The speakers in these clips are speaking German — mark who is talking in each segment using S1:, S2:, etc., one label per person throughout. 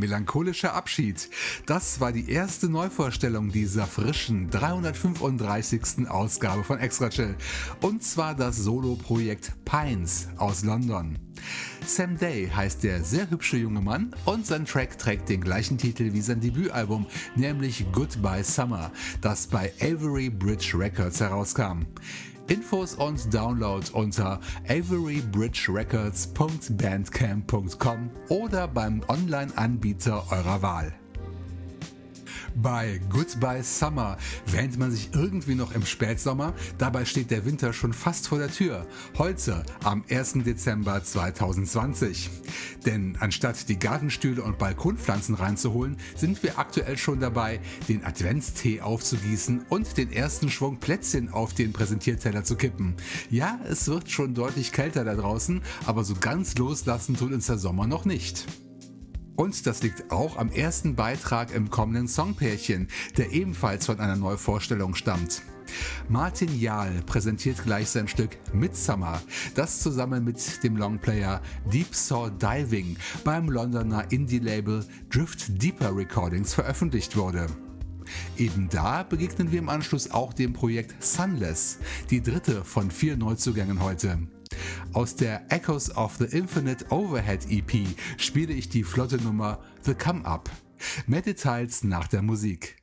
S1: Melancholischer Abschied. Das war die erste Neuvorstellung dieser frischen 335. Ausgabe von Extra Chill. Und zwar das Solo-Projekt Pines aus London. Sam Day heißt der sehr hübsche junge Mann und sein Track trägt den gleichen Titel wie sein Debütalbum, nämlich Goodbye Summer, das bei Avery Bridge Records herauskam. Infos und Download unter averybridgerecords.bandcamp.com oder beim Online-Anbieter eurer Wahl. Bei Goodbye Summer wähnt man sich irgendwie noch im Spätsommer, dabei steht der Winter schon fast vor der Tür. Heute, am 1. Dezember 2020. Denn anstatt die Gartenstühle und Balkonpflanzen reinzuholen, sind wir aktuell schon dabei, den Adventstee aufzugießen und den ersten Schwung Plätzchen auf den Präsentierteller zu kippen. Ja, es wird schon deutlich kälter da draußen, aber so ganz loslassen tut uns der Sommer noch nicht. Und das liegt auch am ersten Beitrag im kommenden Songpärchen, der ebenfalls von einer Neuvorstellung stammt. Martin Jahl präsentiert gleich sein Stück Midsummer, das zusammen mit dem Longplayer Deep Saw Diving beim Londoner Indie-Label Drift Deeper Recordings veröffentlicht wurde. Eben da begegnen wir im Anschluss auch dem Projekt Sunless, die dritte von vier Neuzugängen heute. Aus der Echoes of the Infinite Overhead EP spiele ich die flotte Nummer The Come Up. Mehr Details nach der Musik.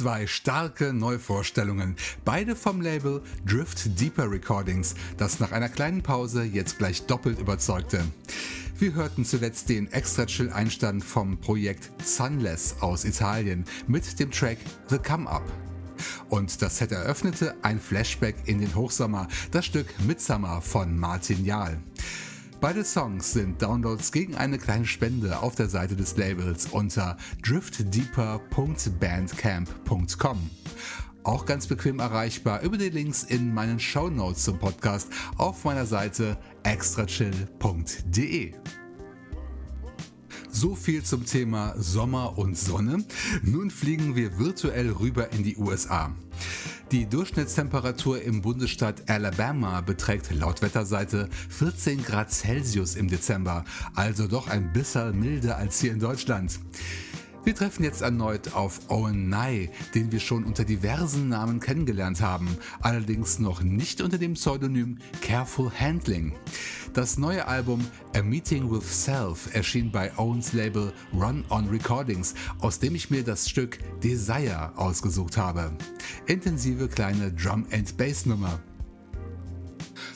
S1: Zwei starke Neuvorstellungen, beide vom Label Drift Deeper Recordings, das nach einer kleinen Pause jetzt gleich doppelt überzeugte. Wir hörten zuletzt den Extra Chill Einstand vom Projekt Sunless aus Italien mit dem Track The Come Up. Und das Set eröffnete ein Flashback in den Hochsommer, das Stück Midsummer von Martin Jahl. Beide Songs sind Downloads gegen eine kleine Spende auf der Seite des Labels unter driftdeeper.bandcamp.com. Auch ganz bequem erreichbar über die Links in meinen Show Notes zum Podcast auf meiner Seite extrachill.de. So viel zum Thema Sommer und Sonne. Nun fliegen wir virtuell rüber in die USA. Die Durchschnittstemperatur im Bundesstaat Alabama beträgt laut Wetterseite 14 Grad Celsius im Dezember, also doch ein bisschen milder als hier in Deutschland. Wir treffen jetzt erneut auf Owen Nye, den wir schon unter diversen Namen kennengelernt haben, allerdings noch nicht unter dem Pseudonym Careful Handling. Das neue Album A Meeting with Self erschien bei Owens Label Run On Recordings, aus dem ich mir das Stück Desire ausgesucht habe. Intensive kleine Drum and Bass Nummer.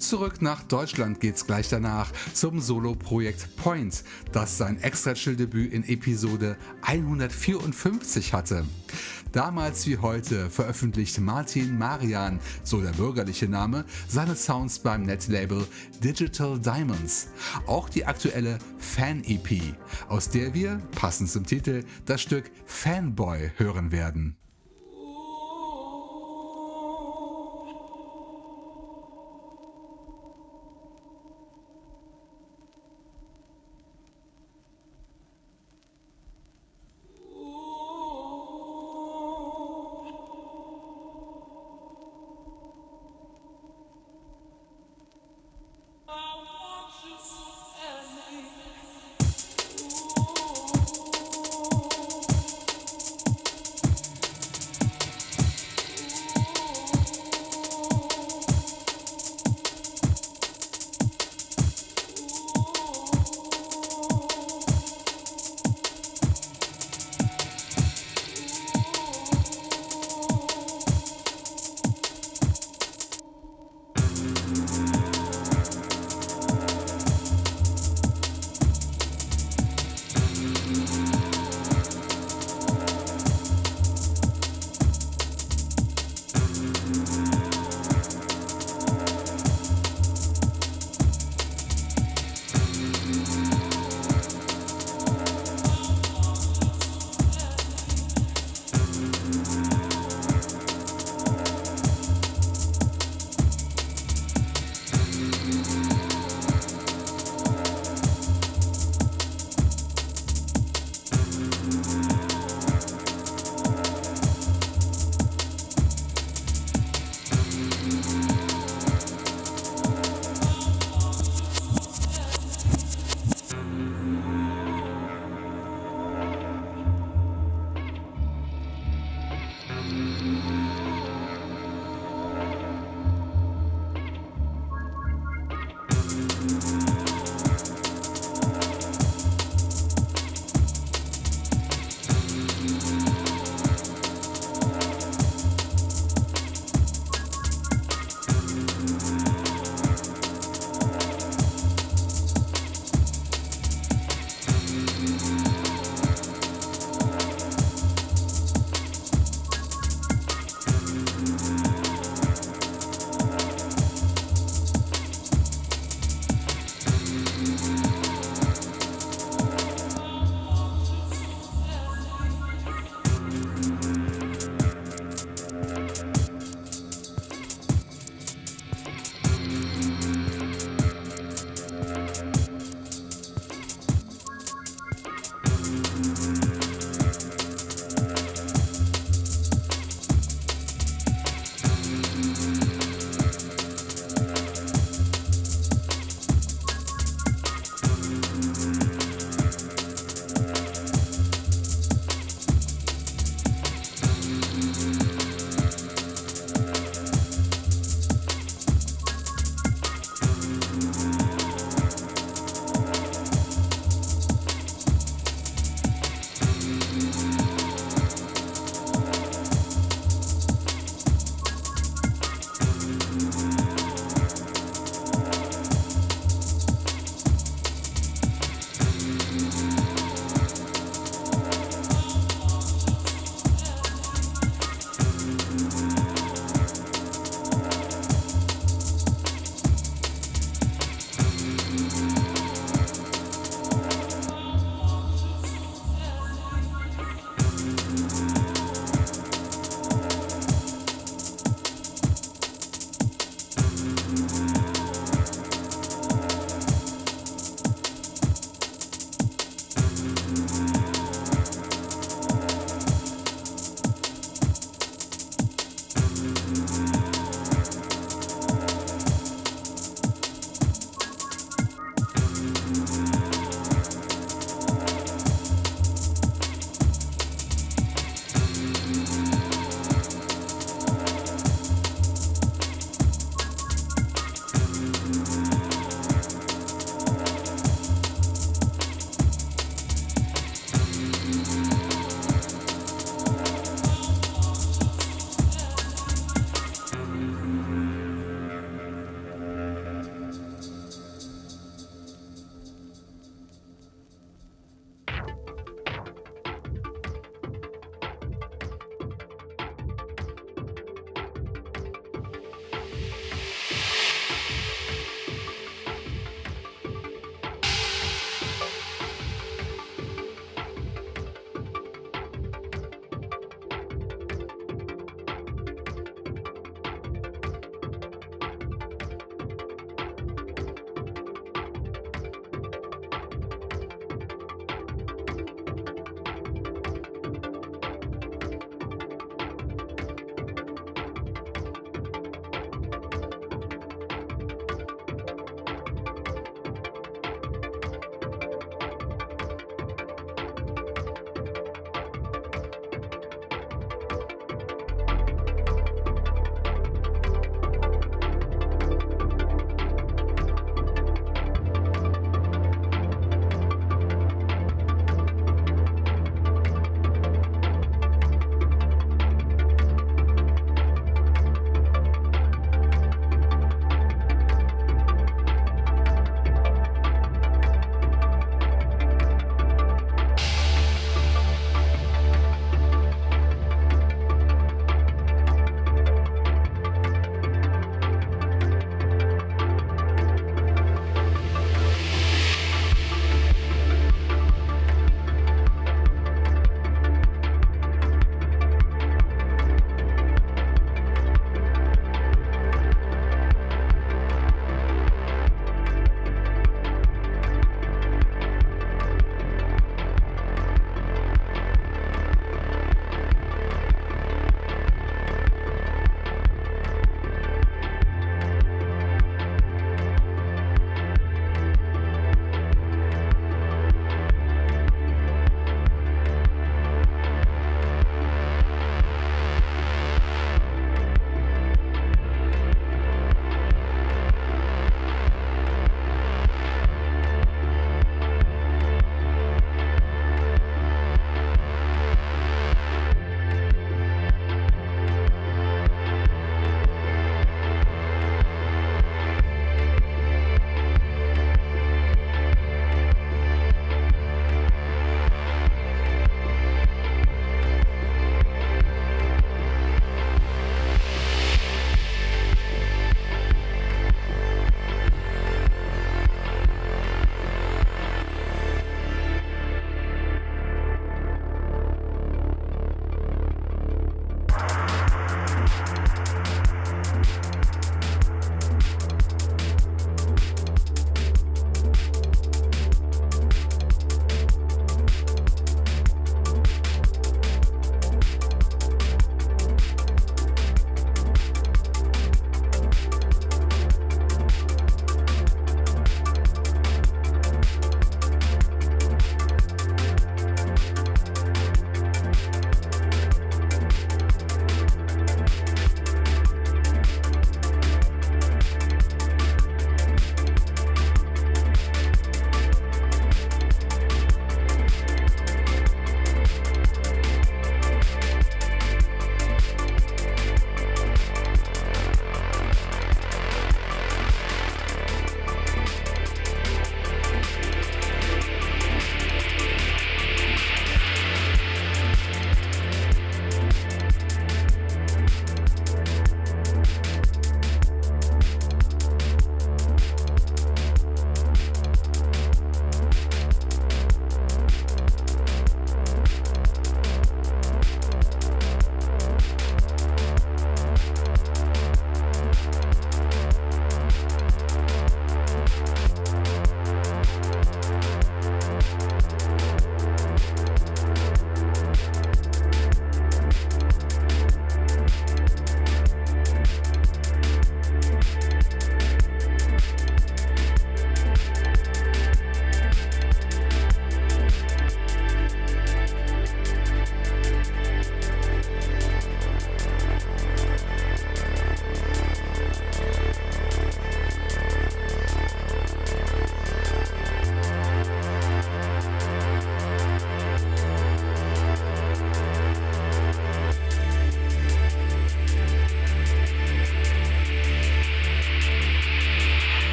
S1: Zurück nach Deutschland geht's gleich danach zum Solo-Projekt Point, das sein Extra-Chill-Debüt in Episode 154 hatte. Damals wie heute veröffentlicht Martin Marian, so der bürgerliche Name, seine Sounds beim Netlabel Digital Diamonds. Auch die aktuelle Fan-EP, aus der wir, passend zum Titel, das Stück Fanboy hören werden.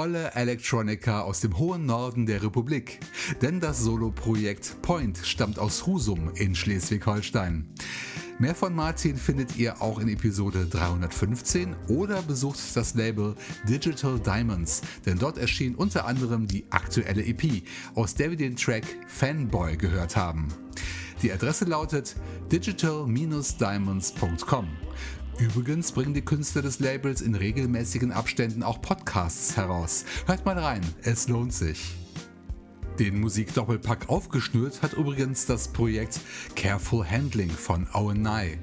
S1: Tolle Electronica aus dem hohen Norden der Republik. Denn das Solo-Projekt Point stammt aus Husum in Schleswig-Holstein. Mehr von Martin findet ihr auch in Episode 315 oder besucht das Label Digital Diamonds, denn dort erschien unter anderem die aktuelle EP, aus der wir den Track Fanboy gehört haben. Die Adresse lautet digital-diamonds.com. Übrigens bringen die Künstler des Labels in regelmäßigen Abständen auch Podcasts heraus. Hört mal rein, es lohnt sich. Den Musikdoppelpack aufgeschnürt hat übrigens das Projekt Careful Handling von Owen Nye.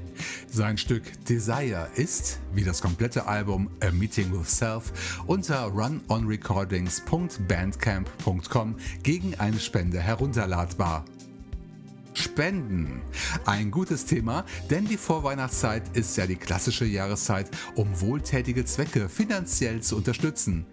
S1: Sein Stück Desire ist, wie das komplette Album A Meeting with Self, unter runonrecordings.bandcamp.com gegen eine Spende herunterladbar. Spenden. Ein gutes Thema, denn die Vorweihnachtszeit ist ja die klassische Jahreszeit, um wohltätige Zwecke finanziell zu unterstützen.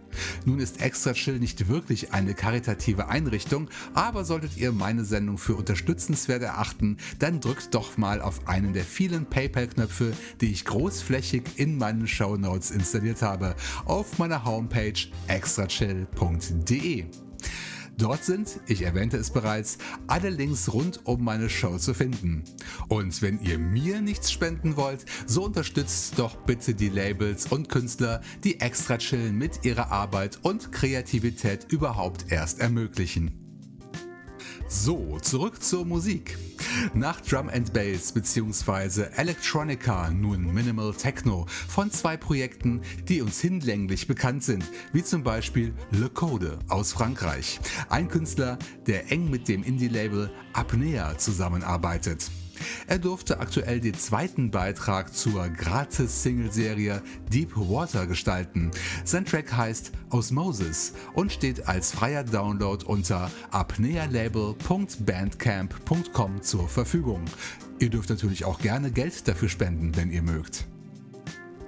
S1: Nun ist Extra Chill nicht wirklich eine karitative Einrichtung, aber solltet ihr meine Sendung für unterstützenswert erachten, dann drückt doch mal auf einen der vielen PayPal-Knöpfe, die ich großflächig in meinen Show Notes installiert habe, auf meiner Homepage extrachill.de. Dort sind, ich erwähnte es bereits, alle Links rund um meine Show zu finden. Und wenn ihr mir nichts spenden wollt, so unterstützt doch bitte die Labels und Künstler, die extra chillen mit ihrer Arbeit und Kreativität überhaupt erst ermöglichen. So, zurück zur Musik. Nach Drum and Bass bzw. Electronica nun Minimal Techno von zwei Projekten, die uns hinlänglich bekannt sind, wie zum Beispiel Le Code aus Frankreich. Ein Künstler, der eng mit dem Indie-Label Apnea zusammenarbeitet. Er durfte aktuell den zweiten Beitrag zur Gratis-Single-Serie Deep Water gestalten. Sein Track heißt Osmosis und steht als freier Download unter apnealabel.bandcamp.com zur Verfügung. Ihr dürft natürlich auch gerne Geld dafür spenden, wenn ihr mögt.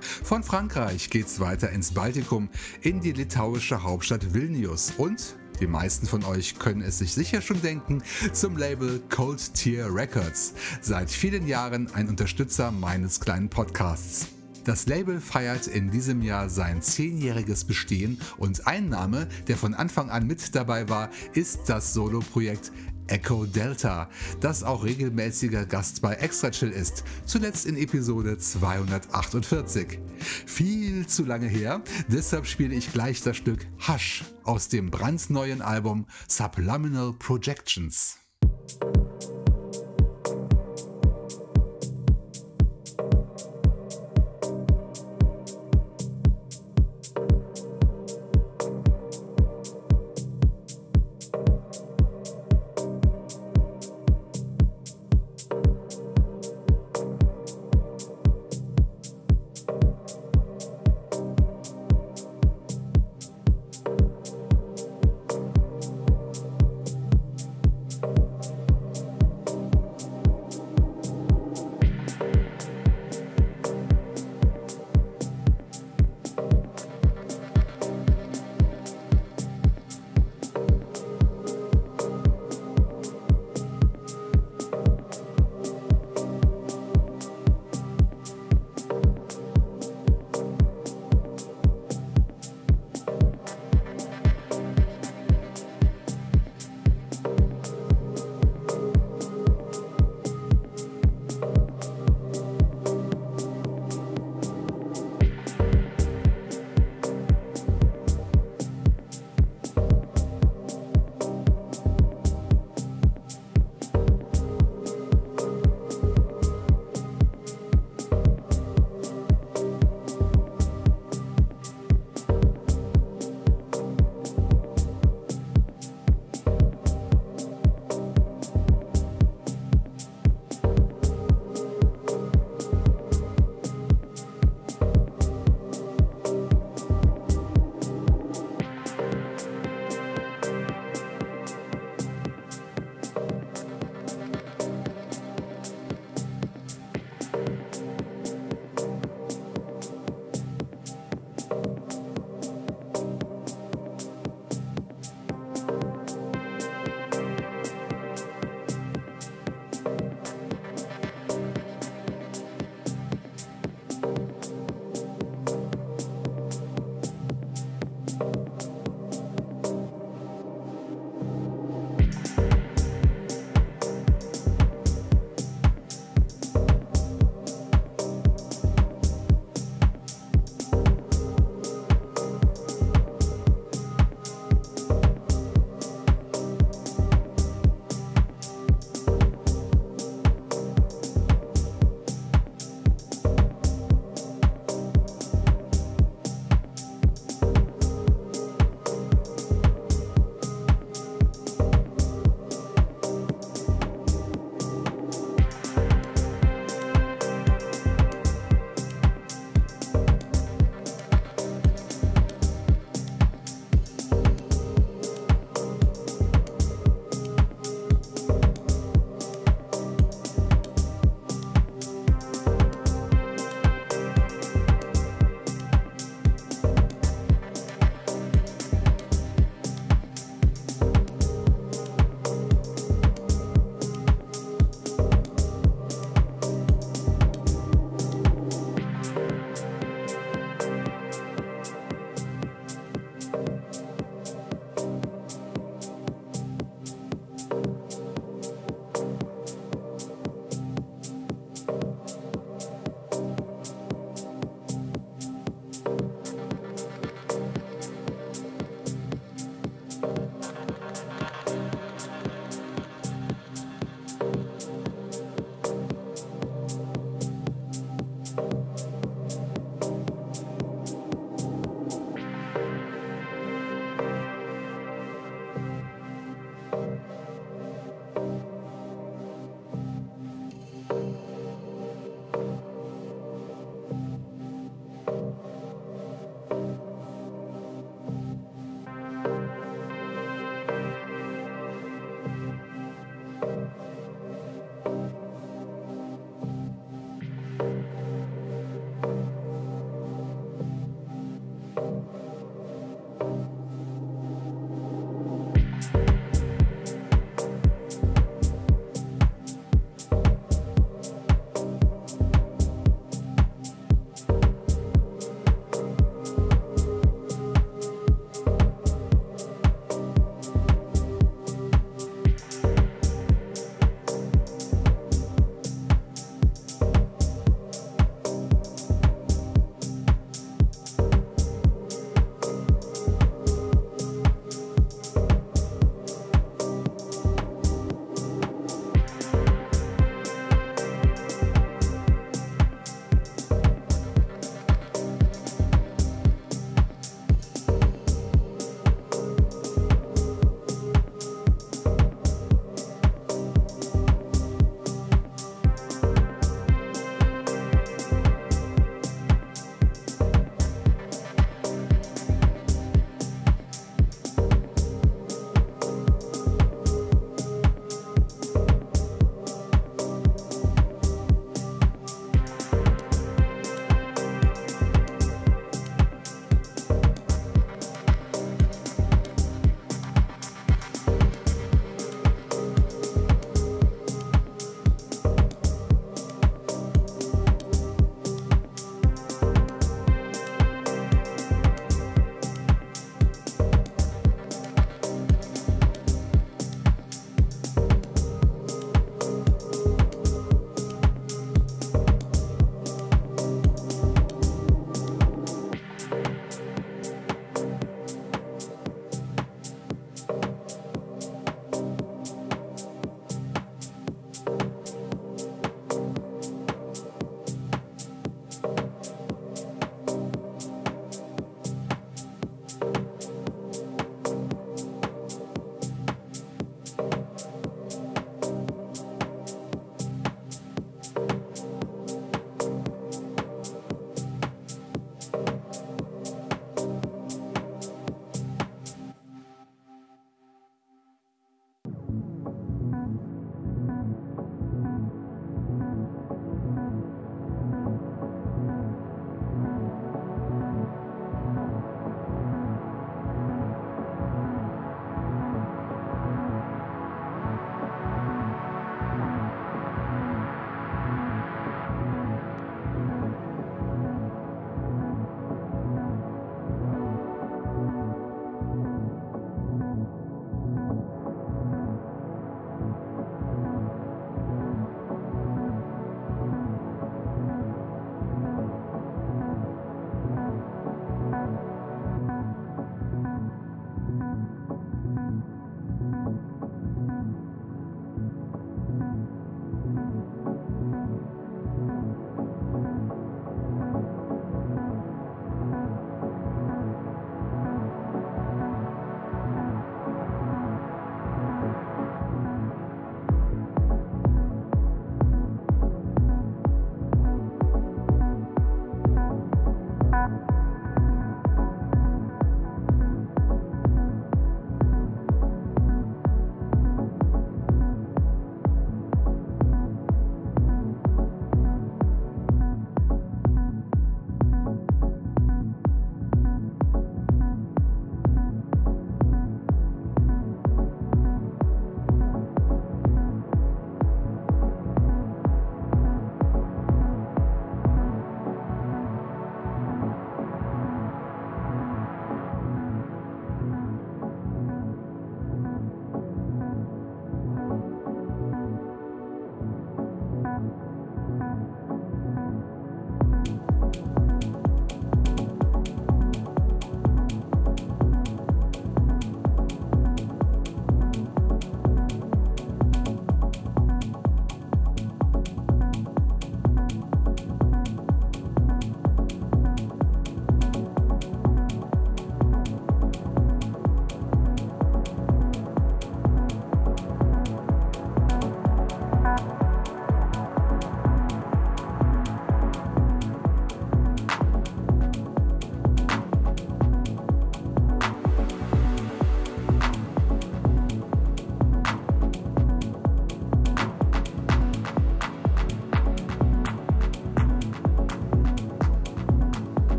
S1: Von Frankreich geht's weiter ins Baltikum, in die litauische Hauptstadt Vilnius und die meisten von euch können es sich sicher schon denken, zum Label Cold Tier Records. Seit vielen Jahren ein Unterstützer meines kleinen Podcasts. Das Label feiert in diesem Jahr sein zehnjähriges Bestehen und ein Name, der von Anfang an mit dabei war, ist das Soloprojekt Echo Delta, das auch regelmäßiger Gast bei Extra Chill ist, zuletzt in Episode 248. Viel zu lange her, deshalb spiele ich gleich das Stück Hush aus dem brandneuen Album Subliminal Projections.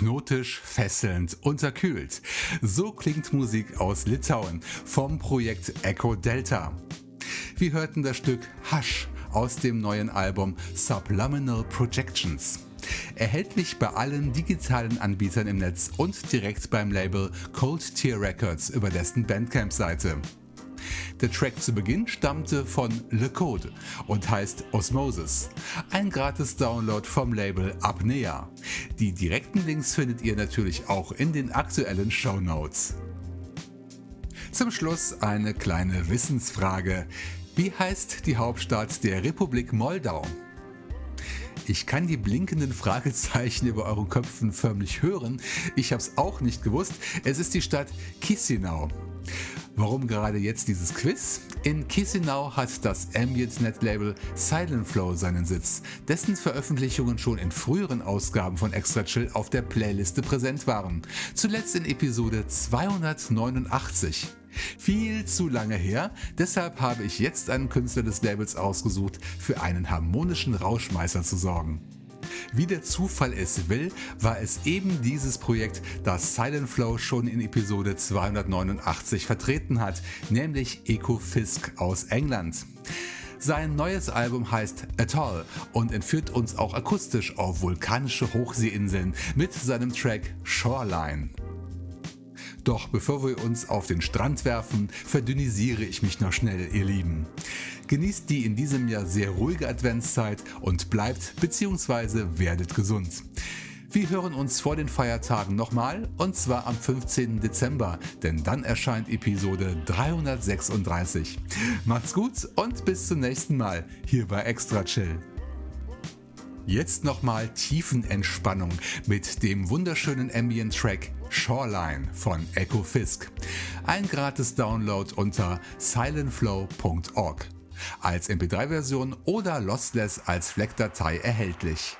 S1: Hypnotisch, fesselnd, unterkühlt. So klingt Musik aus Litauen vom Projekt Echo Delta. Wir hörten das Stück Hush aus dem neuen Album Subliminal Projections. Erhältlich bei allen digitalen Anbietern im Netz und direkt beim Label Cold Tier Records über dessen Bandcamp-Seite. Der Track zu Beginn stammte von Le Code und heißt Osmosis, ein gratis Download vom Label Apnea. Die direkten Links findet ihr natürlich auch in den aktuellen Show Notes. Zum Schluss eine kleine Wissensfrage. Wie heißt die Hauptstadt der Republik Moldau? Ich kann die blinkenden Fragezeichen über euren Köpfen förmlich hören. Ich habe es auch nicht gewusst. Es ist die Stadt Chisinau. Warum gerade jetzt dieses Quiz? In Chisinau hat das Ambient-Net-Label Silent Flow seinen Sitz, dessen Veröffentlichungen schon in früheren Ausgaben von Extra Chill auf der Playliste präsent waren. Zuletzt in Episode 289. Viel zu lange her, deshalb habe ich jetzt einen Künstler des Labels ausgesucht, für einen harmonischen Rauschmeißer zu sorgen. Wie der Zufall es will, war es eben dieses Projekt, das Silent Flow schon in Episode 289 vertreten hat, nämlich Eco Fisk aus England. Sein neues Album heißt Atoll und entführt uns auch akustisch auf vulkanische Hochseeinseln mit seinem Track Shoreline. Doch bevor wir uns auf den Strand werfen, verdünnisiere ich mich noch schnell, ihr Lieben. Genießt die in diesem Jahr sehr ruhige Adventszeit und bleibt bzw. werdet gesund. Wir hören uns vor den Feiertagen nochmal und zwar am 15. Dezember, denn dann erscheint Episode 336. Macht's gut und bis zum nächsten Mal hier bei Extra Chill. Jetzt nochmal Tiefenentspannung mit dem wunderschönen Ambient-Track Shoreline von Echo Fisk. Ein gratis Download unter silentflow.org. Als MP3-Version oder lossless als FLAC-Datei erhältlich.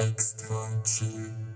S2: Extra chill.